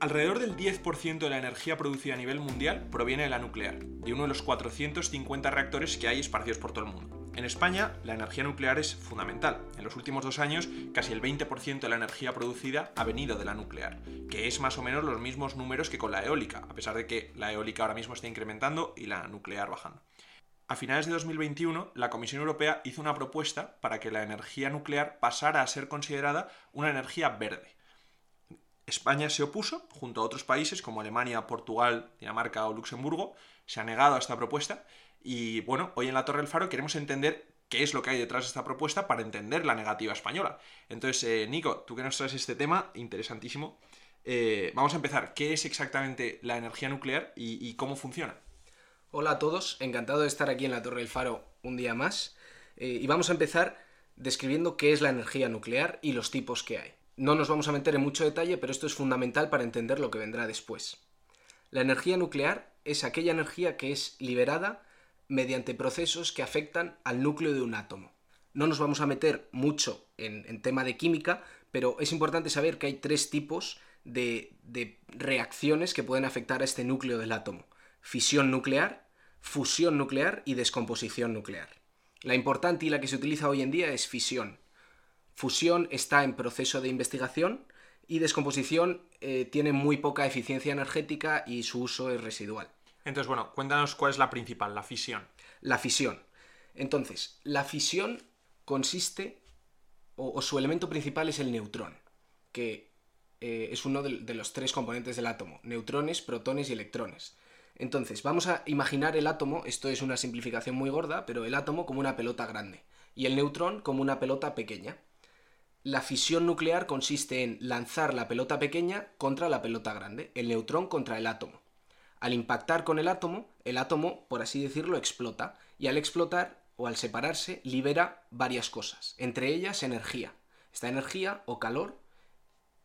Alrededor del 10% de la energía producida a nivel mundial proviene de la nuclear, de uno de los 450 reactores que hay esparcidos por todo el mundo. En España, la energía nuclear es fundamental. En los últimos dos años, casi el 20% de la energía producida ha venido de la nuclear, que es más o menos los mismos números que con la eólica, a pesar de que la eólica ahora mismo está incrementando y la nuclear bajando. A finales de 2021, la Comisión Europea hizo una propuesta para que la energía nuclear pasara a ser considerada una energía verde. España se opuso, junto a otros países como Alemania, Portugal, Dinamarca o Luxemburgo, se ha negado a esta propuesta y bueno, hoy en la Torre del Faro queremos entender qué es lo que hay detrás de esta propuesta para entender la negativa española. Entonces, eh, Nico, tú que nos traes este tema, interesantísimo, eh, vamos a empezar. ¿Qué es exactamente la energía nuclear y, cómo funciona? Hola a todos, encantado de estar aquí en la Torre del Faro un día más. Eh, y vamos a empezar describiendo qué es la energía nuclear y los tipos que hay. No nos vamos a meter en mucho detalle, pero esto es fundamental para entender lo que vendrá después. La energía nuclear es aquella energía que es liberada mediante procesos que afectan al núcleo de un átomo. No nos vamos a meter mucho en, tema de química, pero es importante saber que hay tres tipos de, reacciones que pueden afectar a este núcleo del átomo. Fisión nuclear, fusión nuclear y descomposición nuclear. La importante y la que se utiliza hoy en día es fisión. Fusión está en proceso de investigación y descomposición eh, tiene muy poca eficiencia energética y su uso es residual. Entonces, bueno, cuéntanos cuál es la principal, la fisión. La fisión. Entonces, la fisión consiste, o, su elemento principal es el neutrón, que eh, es uno de, los tres componentes del átomo, neutrones, protones y electrones. Entonces, vamos a imaginar el átomo, esto es una simplificación muy gorda, pero el átomo como una pelota grande y el neutrón como una pelota pequeña. La fisión nuclear consiste en lanzar la pelota pequeña contra la pelota grande, el neutrón contra el átomo. Al impactar con el átomo, el átomo, por así decirlo, explota, y al explotar o al separarse libera varias cosas, entre ellas energía. Esta energía o calor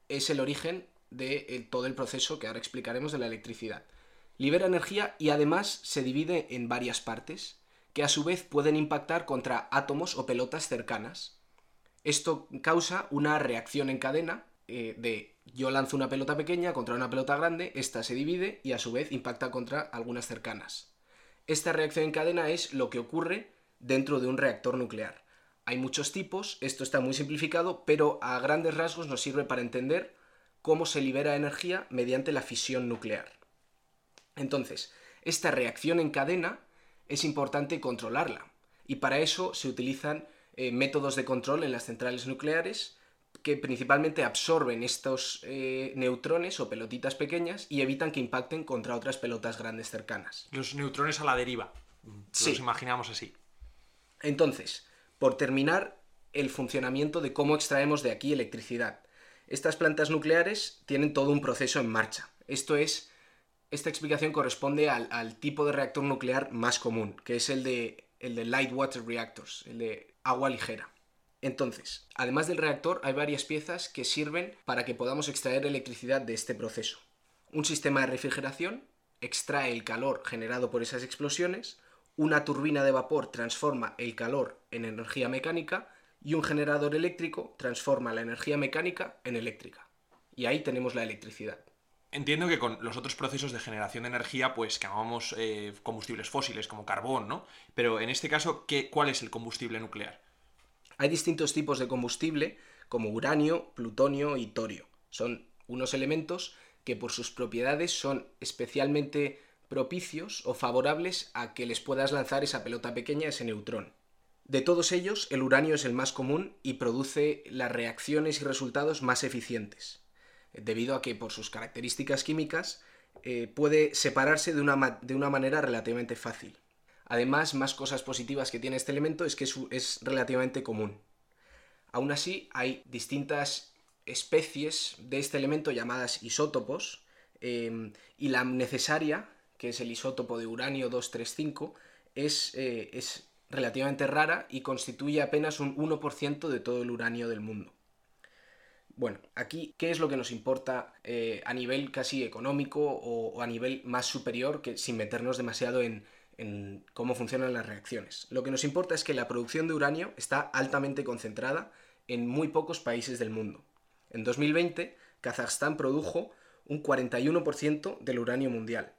es el origen de eh, todo el proceso que ahora explicaremos de la electricidad. Libera energía y además se divide en varias partes, que a su vez pueden impactar contra átomos o pelotas cercanas. Esto causa una reacción en cadena eh, de yo lanzo una pelota pequeña contra una pelota grande, esta se divide y a su vez impacta contra algunas cercanas. Esta reacción en cadena es lo que ocurre dentro de un reactor nuclear. Hay muchos tipos, esto está muy simplificado, pero a grandes rasgos nos sirve para entender cómo se libera energía mediante la fisión nuclear. Entonces, esta reacción en cadena es importante controlarla, y para eso se utilizan eh, métodos de control en las centrales nucleares que principalmente absorben estos eh, neutrones o pelotitas pequeñas y evitan que impacten contra otras pelotas grandes cercanas. Los neutrones a la deriva. Sí. Los imaginamos así. Entonces, por terminar, el funcionamiento de cómo extraemos de aquí electricidad. Estas plantas nucleares tienen todo un proceso en marcha. Esto es, esta explicación corresponde al, al tipo de reactor nuclear más común, que es el de, el de light water reactors, el de agua ligera. Entonces, además del reactor, hay varias piezas que sirven para que podamos extraer electricidad de este proceso. Un sistema de refrigeración extrae el calor generado por esas explosiones, una turbina de vapor transforma el calor en energía mecánica y un generador eléctrico transforma la energía mecánica en eléctrica. Y ahí tenemos la electricidad. Entiendo que con los otros procesos de generación de energía, pues quemamos eh, combustibles fósiles como carbón, ¿no? Pero en este caso, ¿qué, ¿cuál es el combustible nuclear? Hay distintos tipos de combustible, como uranio, plutonio y torio. Son unos elementos que por sus propiedades son especialmente propicios o favorables a que les puedas lanzar esa pelota pequeña, ese neutrón. De todos ellos, el uranio es el más común y produce las reacciones y resultados más eficientes debido a que por sus características químicas eh, puede separarse de una, de una, manera relativamente fácil. Además, más cosas positivas que tiene este elemento es que es, relativamente común. Aún así, hay distintas especies de este elemento llamadas isótopos, em, y la necesaria, que es el isótopo de uranio 235, es, eh, es relativamente rara y constituye apenas un 1% de todo el uranio del mundo. Bueno, aquí, ¿qué es lo que nos importa eh, a nivel casi económico o, a nivel más superior, que sin meternos demasiado en, cómo funcionan las reacciones? Lo que nos importa es que la producción de uranio está altamente concentrada en muy pocos países del mundo. En 2020, Kazajstán produjo un 41% del uranio mundial,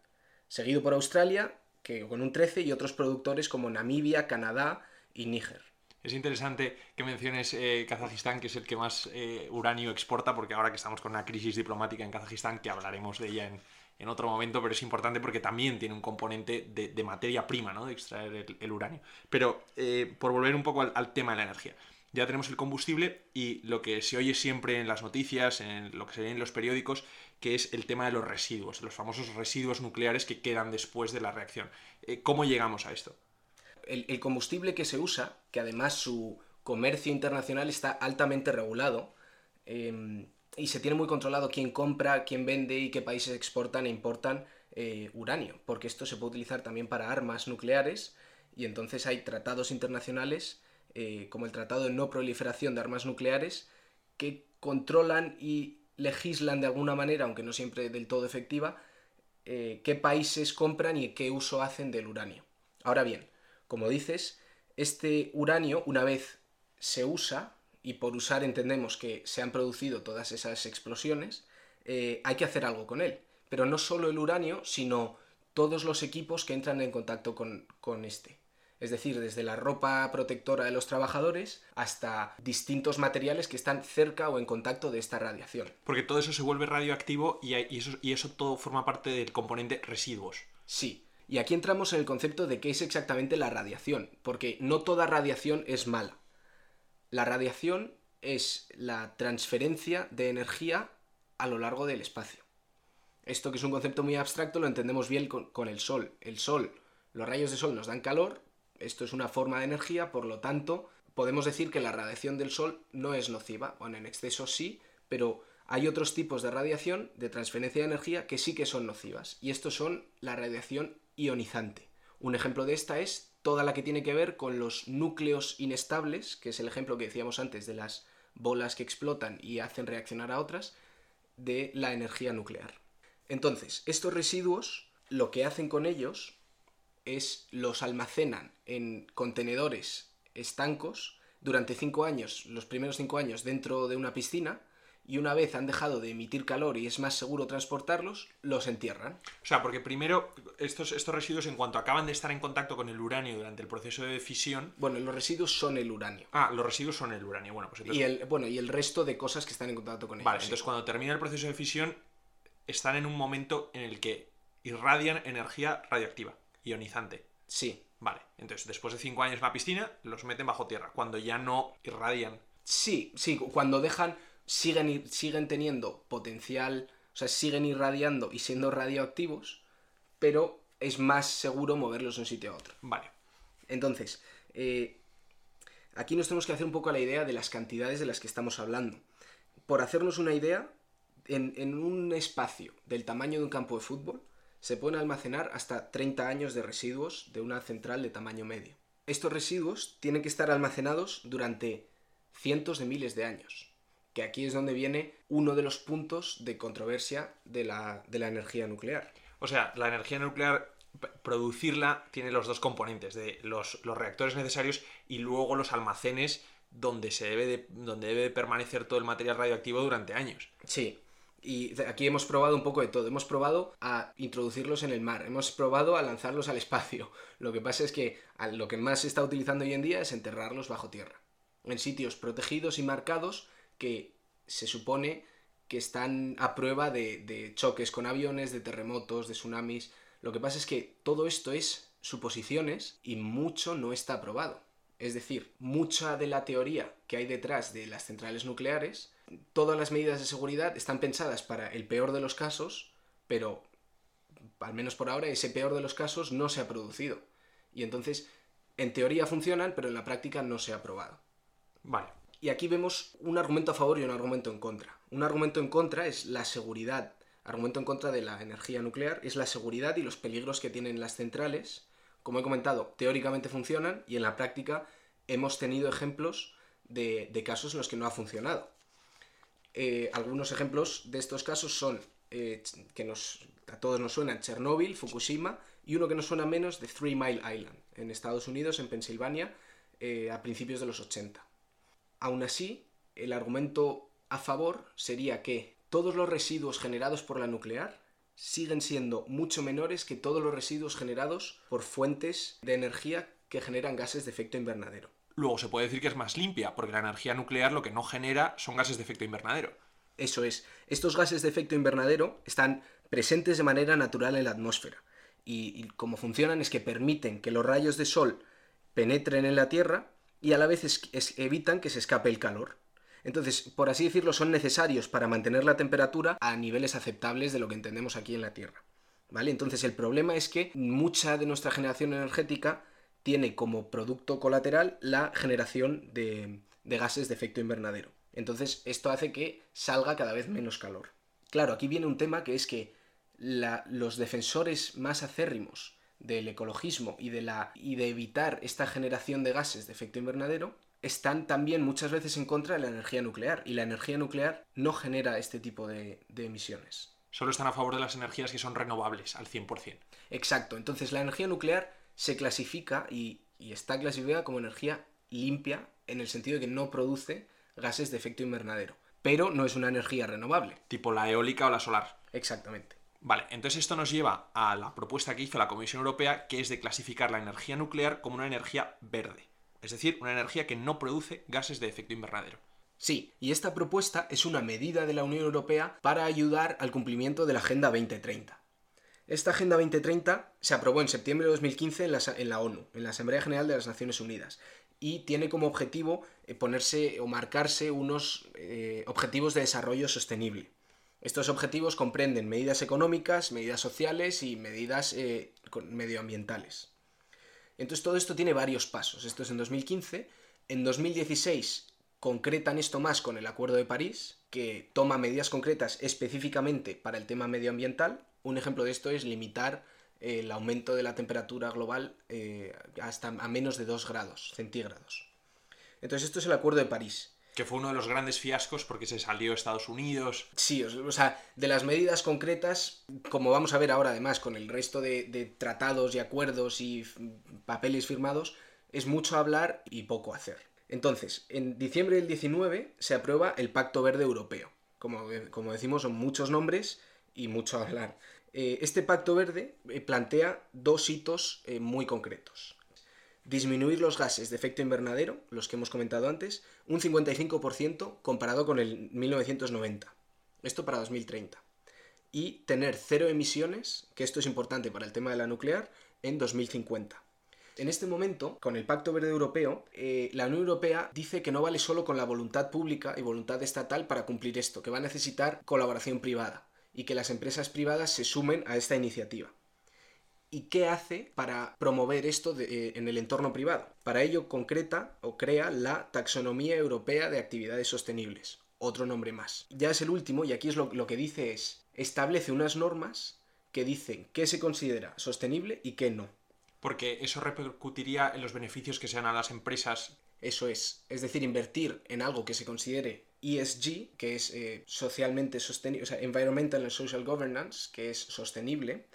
seguido por Australia, que con un 13%, y otros productores como Namibia, Canadá y Níger. Es interesante que menciones eh, Kazajistán, que es el que más eh, uranio exporta, porque ahora que estamos con una crisis diplomática en Kazajistán, que hablaremos de ella en, otro momento, pero es importante porque también tiene un componente de, materia prima, ¿no? De extraer el, uranio. Pero eh, por volver un poco al, tema de la energía. Ya tenemos el combustible y lo que se oye siempre en las noticias, en lo que se ve en los periódicos, que es el tema de los residuos, los famosos residuos nucleares que quedan después de la reacción. ¿Cómo llegamos a esto? El, combustible que se usa, que además su comercio internacional está altamente regulado, em, y se tiene muy controlado quién compra, quién vende y qué países exportan e importan eh, uranio, porque esto se puede utilizar también para armas nucleares y entonces hay tratados internacionales eh, como el Tratado de No Proliferación de Armas Nucleares que controlan y legislan de alguna manera, aunque no siempre del todo efectiva, eh, qué países compran y qué uso hacen del uranio. Ahora bien, como dices, este uranio, una vez se usa, y por usar entendemos que se han producido todas esas explosiones, eh, hay que hacer algo con él. Pero no solo el uranio, sino todos los equipos que entran en contacto con, con este. Es decir, desde la ropa protectora de los trabajadores hasta distintos materiales que están cerca o en contacto de esta radiación. Porque todo eso se vuelve radioactivo y, eso, y eso todo forma parte del componente residuos. Sí, y aquí entramos en el concepto de qué es exactamente la radiación, porque no toda radiación es mala. La radiación es la transferencia de energía a lo largo del espacio. Esto que es un concepto muy abstracto lo entendemos bien con, el sol. El sol, los rayos de sol nos dan calor, esto es una forma de energía, por lo tanto, podemos decir que la radiación del sol no es nociva, bueno, en exceso sí, pero hay otros tipos de radiación, de transferencia de energía, que sí que son nocivas, y estos son la radiación ionizante. Un ejemplo de esta es toda la que tiene que ver con los núcleos inestables, que es el ejemplo que decíamos antes de las bolas que explotan y hacen reaccionar a otras, de la energía nuclear. Entonces, estos residuos, lo que hacen con ellos es los almacenan en contenedores estancos durante cinco años, los primeros cinco años dentro de una piscina, y una vez han dejado de emitir calor y es más seguro transportarlos, los entierran. O sea, porque primero estos, estos residuos, en cuanto acaban de estar en contacto con el uranio durante el proceso de fisión... Bueno, los residuos son el uranio. Ah, los residuos son el uranio. Bueno, pues entonces... Y el, bueno, y el resto de cosas que están en contacto con ellos. Vale, entonces cuando termina el proceso de fisión, están en un momento en el que irradian energía radioactiva, ionizante. Sí. Vale, entonces después de cinco años en la piscina, los meten bajo tierra, cuando ya no irradian. Sí, sí, cuando dejan siguen, siguen teniendo potencial, o sea, siguen irradiando y siendo radioactivos, pero es más seguro moverlos de un sitio a otro. Vale. Entonces, eh, aquí nos tenemos que hacer un poco la idea de las cantidades de las que estamos hablando. Por hacernos una idea, en, en, un espacio del tamaño de un campo de fútbol se pueden almacenar hasta 30 años de residuos de una central de tamaño medio. Estos residuos tienen que estar almacenados durante cientos de miles de años que aquí es donde viene uno de los puntos de controversia de la, energía nuclear. O sea, la energía nuclear producirla tiene los dos componentes, de los, reactores necesarios y luego los almacenes donde, se debe de, donde debe permanecer todo el material radioactivo durante años. Sí, y aquí hemos probado un poco de todo. Hemos probado a introducirlos en el mar, hemos probado a lanzarlos al espacio. Lo que pasa es que lo que más se está utilizando hoy en día es enterrarlos bajo tierra, en sitios protegidos y marcados que se supone que están a prueba de, choques con aviones, de terremotos, de tsunamis. Lo que pasa es que todo esto es suposiciones y mucho no está aprobado. Es decir, mucha de la teoría que hay detrás de las centrales nucleares, todas las medidas de seguridad están pensadas para el peor de los casos, pero al menos por ahora ese peor de los casos no se ha producido. Y entonces, en teoría funcionan, pero en la práctica no se ha probado. Vale. Y aquí vemos un argumento a favor y un argumento en contra. Un argumento en contra es la seguridad. Argumento en contra de la energía nuclear es la seguridad y los peligros que tienen las centrales. Como he comentado, teóricamente funcionan y en la práctica hemos tenido ejemplos de, casos en los que no ha funcionado. Eh, algunos ejemplos de estos casos son eh, que a todos nos suenan Chernóbil, Fukushima y uno que nos suena menos de Three Mile Island, en Estados Unidos, en Pensilvania, eh, a principios de los 80. Aún así, el argumento a favor sería que todos los residuos generados por la nuclear siguen siendo mucho menores que todos los residuos generados por fuentes de energía que generan gases de efecto invernadero. Luego se puede decir que es más limpia, porque la energía nuclear lo que no genera son gases de efecto invernadero. Eso es. Estos gases de efecto invernadero están presentes de manera natural en la atmósfera. Y, como funcionan es que permiten que los rayos de sol penetren en la Tierra y a la vez evitan que se escape el calor. Entonces, por así decirlo, son necesarios para mantener la temperatura a niveles aceptables de lo que entendemos aquí en la Tierra. ¿Vale? Entonces, el problema es que mucha de nuestra generación energética tiene como producto colateral la generación de, gases de efecto invernadero. Entonces, esto hace que salga cada vez menos calor. Claro, aquí viene un tema que es que los defensores más acérrimos del ecologismo y de, la, y de evitar esta generación de gases de efecto invernadero están también muchas veces en contra de la energía nuclear y la energía nuclear no genera este tipo de, emisiones. Solo están a favor de las energías que son renovables al 100%. Exacto, entonces la energía nuclear se clasifica y, está clasificada como energía limpia en el sentido de que no produce gases de efecto invernadero, pero no es una energía renovable. Tipo la eólica o la solar. Exactamente. Vale, entonces esto nos lleva a la propuesta que hizo la Comisión Europea, que es de clasificar la energía nuclear como una energía verde es decir, una energía que no produce gases de efecto invernadero. Sí, y esta propuesta es una medida de la Unión Europea para ayudar al cumplimiento de la Agenda 2030. Esta Agenda 2030 se aprobó en septiembre de 2015 en la, ONU, en la Asamblea General de las Naciones Unidas, y tiene como objetivo eh, ponerse o marcarse unos eh, objetivos de desarrollo sostenible. Estos objetivos comprenden medidas económicas, medidas sociales y medidas eh, medioambientales. Entonces todo esto tiene varios pasos. Esto es en 2015. En 2016 concretan esto más con el Acuerdo de París, que toma medidas concretas específicamente para el tema medioambiental. Un ejemplo de esto es limitar eh, el aumento de la temperatura global eh, hasta a menos de 2 grados centígrados. Entonces esto es el Acuerdo de París que fue uno de los grandes fiascos porque se salió Estados Unidos. Sí, o sea, de las medidas concretas, como vamos a ver ahora además con el resto de, tratados y acuerdos y papeles firmados, es mucho hablar y poco hacer. Entonces, en diciembre del 19 se aprueba el Pacto Verde Europeo. Como, como decimos, son muchos nombres y mucho hablar. Eh, este Pacto Verde eh, plantea dos hitos eh, muy concretos disminuir los gases de efecto invernadero, los que hemos comentado antes, un 55% comparado con el 1990. Esto para 2030. Y tener cero emisiones, que esto es importante para el tema de la nuclear, en 2050. En este momento, con el Pacto Verde Europeo, eh, la Unión Europea dice que no vale solo con la voluntad pública y voluntad estatal para cumplir esto, que va a necesitar colaboración privada y que las empresas privadas se sumen a esta iniciativa y qué hace para promover esto eh, en el entorno privado. Para ello concreta o crea la Taxonomía Europea de Actividades Sostenibles, otro nombre más. Ya es el último y aquí es lo, lo que dice es, establece unas normas que dicen qué se considera sostenible y qué no. Porque eso repercutiría en los beneficios que sean a las empresas. Eso es, es decir, invertir en algo que se considere ESG, que es eh, socialmente sostenible, o sea, Environmental and Social Governance, que es sostenible,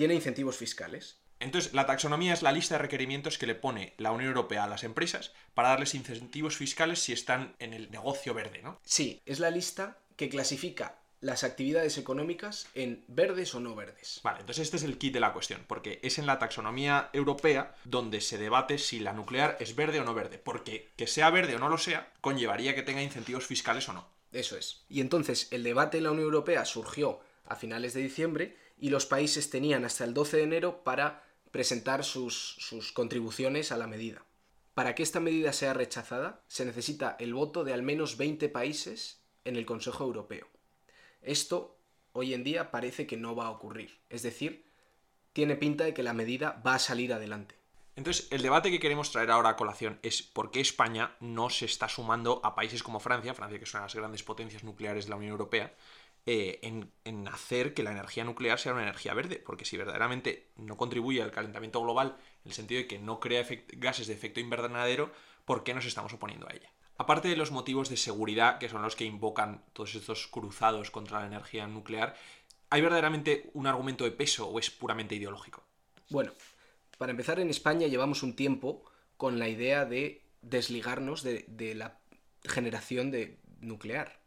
tiene incentivos fiscales. Entonces, la taxonomía es la lista de requerimientos que le pone la Unión Europea a las empresas para darles incentivos fiscales si están en el negocio verde, ¿no? Sí, es la lista que clasifica las actividades económicas en verdes o no verdes. Vale, entonces este es el kit de la cuestión, porque es en la taxonomía europea donde se debate si la nuclear es verde o no verde, porque que sea verde o no lo sea conllevaría que tenga incentivos fiscales o no. Eso es. Y entonces el debate en la Unión Europea surgió a finales de diciembre y los países tenían hasta el 12 de enero para presentar sus, contribuciones a la medida. Para que esta medida sea rechazada, se necesita el voto de al menos 20 países en el Consejo Europeo. Esto hoy en día parece que no va a ocurrir, es decir, tiene pinta de que la medida va a salir adelante. Entonces, el debate que queremos traer ahora a colación es por qué España no se está sumando a países como Francia, Francia que es una de las grandes potencias nucleares de la Unión Europea, eh, en, hacer que la energía nuclear sea una energía verde, porque si verdaderamente no contribuye al calentamiento global, en el sentido de que no crea gases de efecto invernadero, ¿por qué nos estamos oponiendo a ella? Aparte de los motivos de seguridad, que son los que invocan todos estos cruzados contra la energía nuclear, ¿hay verdaderamente un argumento de peso o es puramente ideológico? Bueno, para empezar, en España llevamos un tiempo con la idea de desligarnos de, de la generación de nuclear.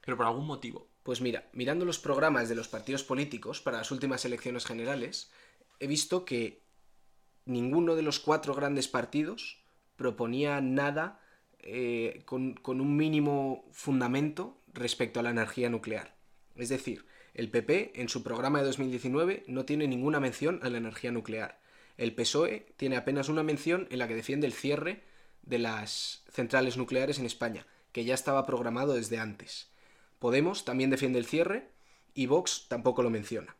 Pero por algún motivo. Pues mira, mirando los programas de los partidos políticos para las últimas elecciones generales, he visto que ninguno de los cuatro grandes partidos proponía nada eh, con, con un mínimo fundamento respecto a la energía nuclear. Es decir, el PP en su programa de 2019 no tiene ninguna mención a la energía nuclear. El PSOE tiene apenas una mención en la que defiende el cierre de las centrales nucleares en España, que ya estaba programado desde antes. Podemos también defiende el cierre y Vox tampoco lo menciona.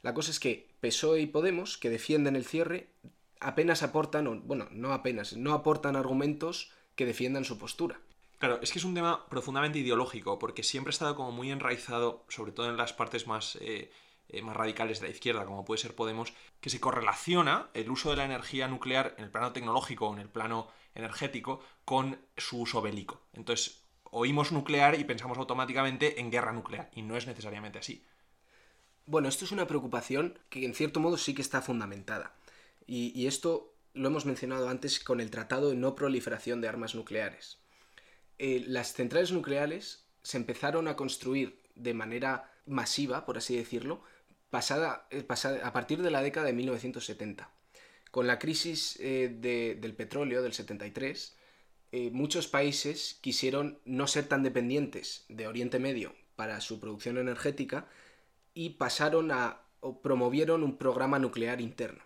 La cosa es que PSOE y Podemos, que defienden el cierre, apenas aportan, bueno, no apenas, no aportan argumentos que defiendan su postura. Claro, es que es un tema profundamente ideológico, porque siempre ha estado como muy enraizado, sobre todo en las partes más, eh, eh, más radicales de la izquierda, como puede ser Podemos, que se correlaciona el uso de la energía nuclear en el plano tecnológico o en el plano energético con su uso bélico. Entonces, oímos nuclear y pensamos automáticamente en guerra nuclear, y no es necesariamente así. Bueno, esto es una preocupación que en cierto modo sí que está fundamentada. Y, esto lo hemos mencionado antes con el Tratado de No Proliferación de Armas Nucleares. Eh, las centrales nucleares se empezaron a construir de manera masiva, por así decirlo, pasada, eh, a partir de la década de 1970. Con la crisis eh, del petróleo del 73, muchos países quisieron no ser tan dependientes de Oriente Medio para su producción energética y pasaron a o promovieron un programa nuclear interno.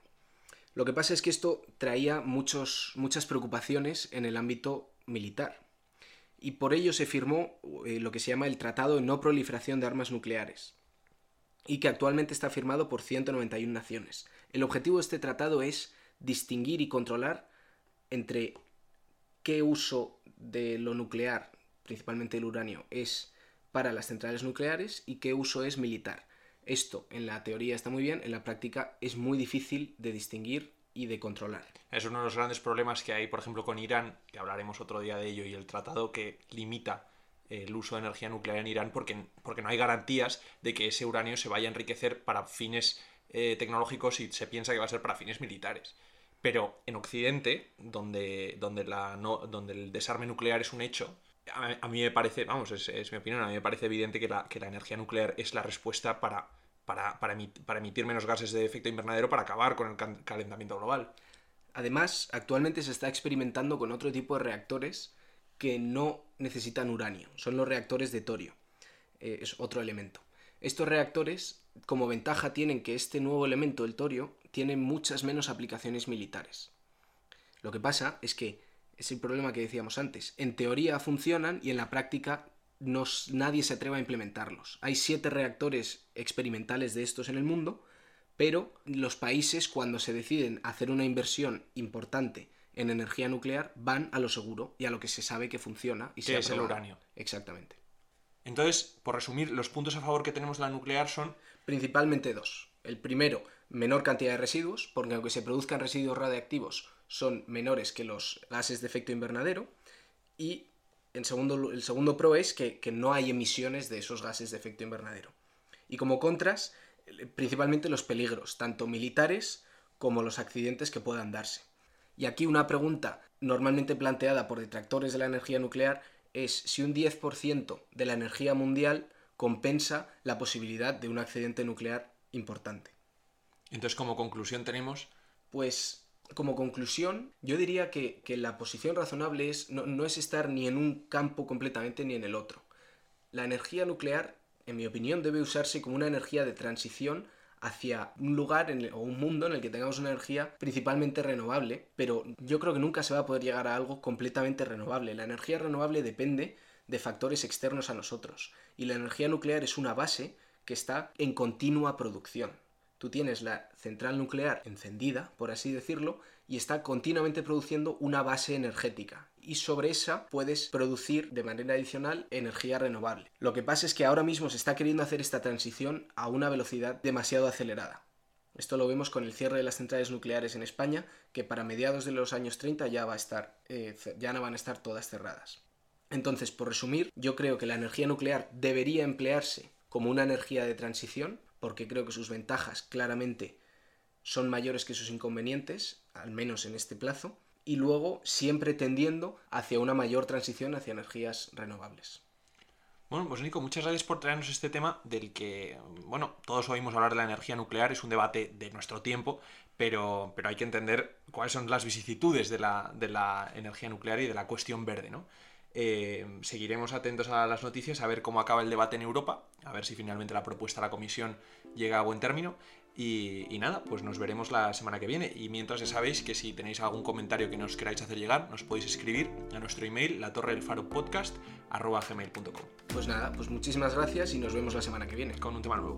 Lo que pasa es que esto traía muchos, muchas preocupaciones en el ámbito militar y por ello se firmó eh, lo que se llama el Tratado de No Proliferación de Armas Nucleares, y que actualmente está firmado por 191 naciones. El objetivo de este tratado es distinguir y controlar entre qué uso de lo nuclear, principalmente el uranio, es para las centrales nucleares y qué uso es militar. Esto en la teoría está muy bien, en la práctica es muy difícil de distinguir y de controlar. Es uno de los grandes problemas que hay, por ejemplo, con Irán, que hablaremos otro día de ello, y el tratado que limita el uso de energía nuclear en Irán porque, porque no hay garantías de que ese uranio se vaya a enriquecer para fines eh, tecnológicos y se piensa que va a ser para fines militares. Pero en Occidente, donde, donde, la, no, donde el desarme nuclear es un hecho, a, mí me parece, vamos, es, es, mi opinión, a mí me parece evidente que la, que la energía nuclear es la respuesta para para, emitir, menos gases de efecto invernadero para acabar con el calentamiento global. Además, actualmente se está experimentando con otro tipo de reactores que no necesitan uranio, son los reactores de torio, eh, es otro elemento. Estos reactores, como ventaja, tienen que este nuevo elemento, el torio, tiene muchas menos aplicaciones militares. Lo que pasa es que es el problema que decíamos antes. En teoría funcionan y en la práctica nadie se atreva a implementarlos. Hay siete reactores experimentales de estos en el mundo, pero los países cuando se deciden hacer una inversión importante en energía nuclear van a lo seguro y a lo que se sabe que funciona y se es el uranio. Exactamente. Entonces, por resumir, los puntos a favor que tenemos de la nuclear son principalmente dos. El primero, menor cantidad de residuos, porque aunque se produzcan residuos radiactivos, son menores que los gases de efecto invernadero. Y segundo, el segundo pro es que, no hay emisiones de esos gases de efecto invernadero. Y como contras, eh, principalmente los peligros, tanto militares como los accidentes que puedan darse. Y aquí una pregunta normalmente planteada por detractores de la energía nuclear es si un 10% de la energía mundial compensa la posibilidad de un accidente nuclear importante. Entonces, como conclusión tenemos... Pues como conclusión, yo diría que, la posición razonable es, no, es estar ni en un campo completamente ni en el otro. La energía nuclear, en mi opinión, debe usarse como una energía de transición hacia un lugar o un mundo en el que tengamos una energía principalmente renovable, pero yo creo que nunca se va a poder llegar a algo completamente renovable. La energía renovable depende de factores externos a nosotros y la energía nuclear es una base que está en continua producción tú tienes la central nuclear encendida, por así decirlo, y está continuamente produciendo una base energética. Y sobre esa puedes producir de manera adicional energía renovable. Lo que pasa es que ahora mismo se está queriendo hacer esta transición a una velocidad demasiado acelerada. Esto lo vemos con el cierre de las centrales nucleares en España, que para mediados de los años 30 ya, va a estar, eh, ya no van a estar todas cerradas. Entonces, por resumir, yo creo que la energía nuclear debería emplearse como una energía de transición, porque creo que sus ventajas claramente son mayores que sus inconvenientes, al menos en este plazo, y luego siempre tendiendo hacia una mayor transición hacia energías renovables. Bueno, pues Nico, muchas gracias por traernos este tema del que, bueno, todos oímos hablar de la energía nuclear, es un debate de nuestro tiempo, pero, pero hay que entender cuáles son las vicisitudes de la, de la energía nuclear y de la cuestión verde, ¿no? Eh, seguiremos atentos a las noticias, a ver cómo acaba el debate en Europa, a ver si finalmente la propuesta de la Comisión llega a buen término. Y, y, nada, pues nos veremos la semana que viene. Y mientras ya sabéis que si tenéis algún comentario que nos queráis hacer llegar, nos podéis escribir a nuestro email, la torre del faro podcast, arroba gmail.com. Pues nada, pues muchísimas gracias y nos vemos la semana que viene. Con un tema nuevo.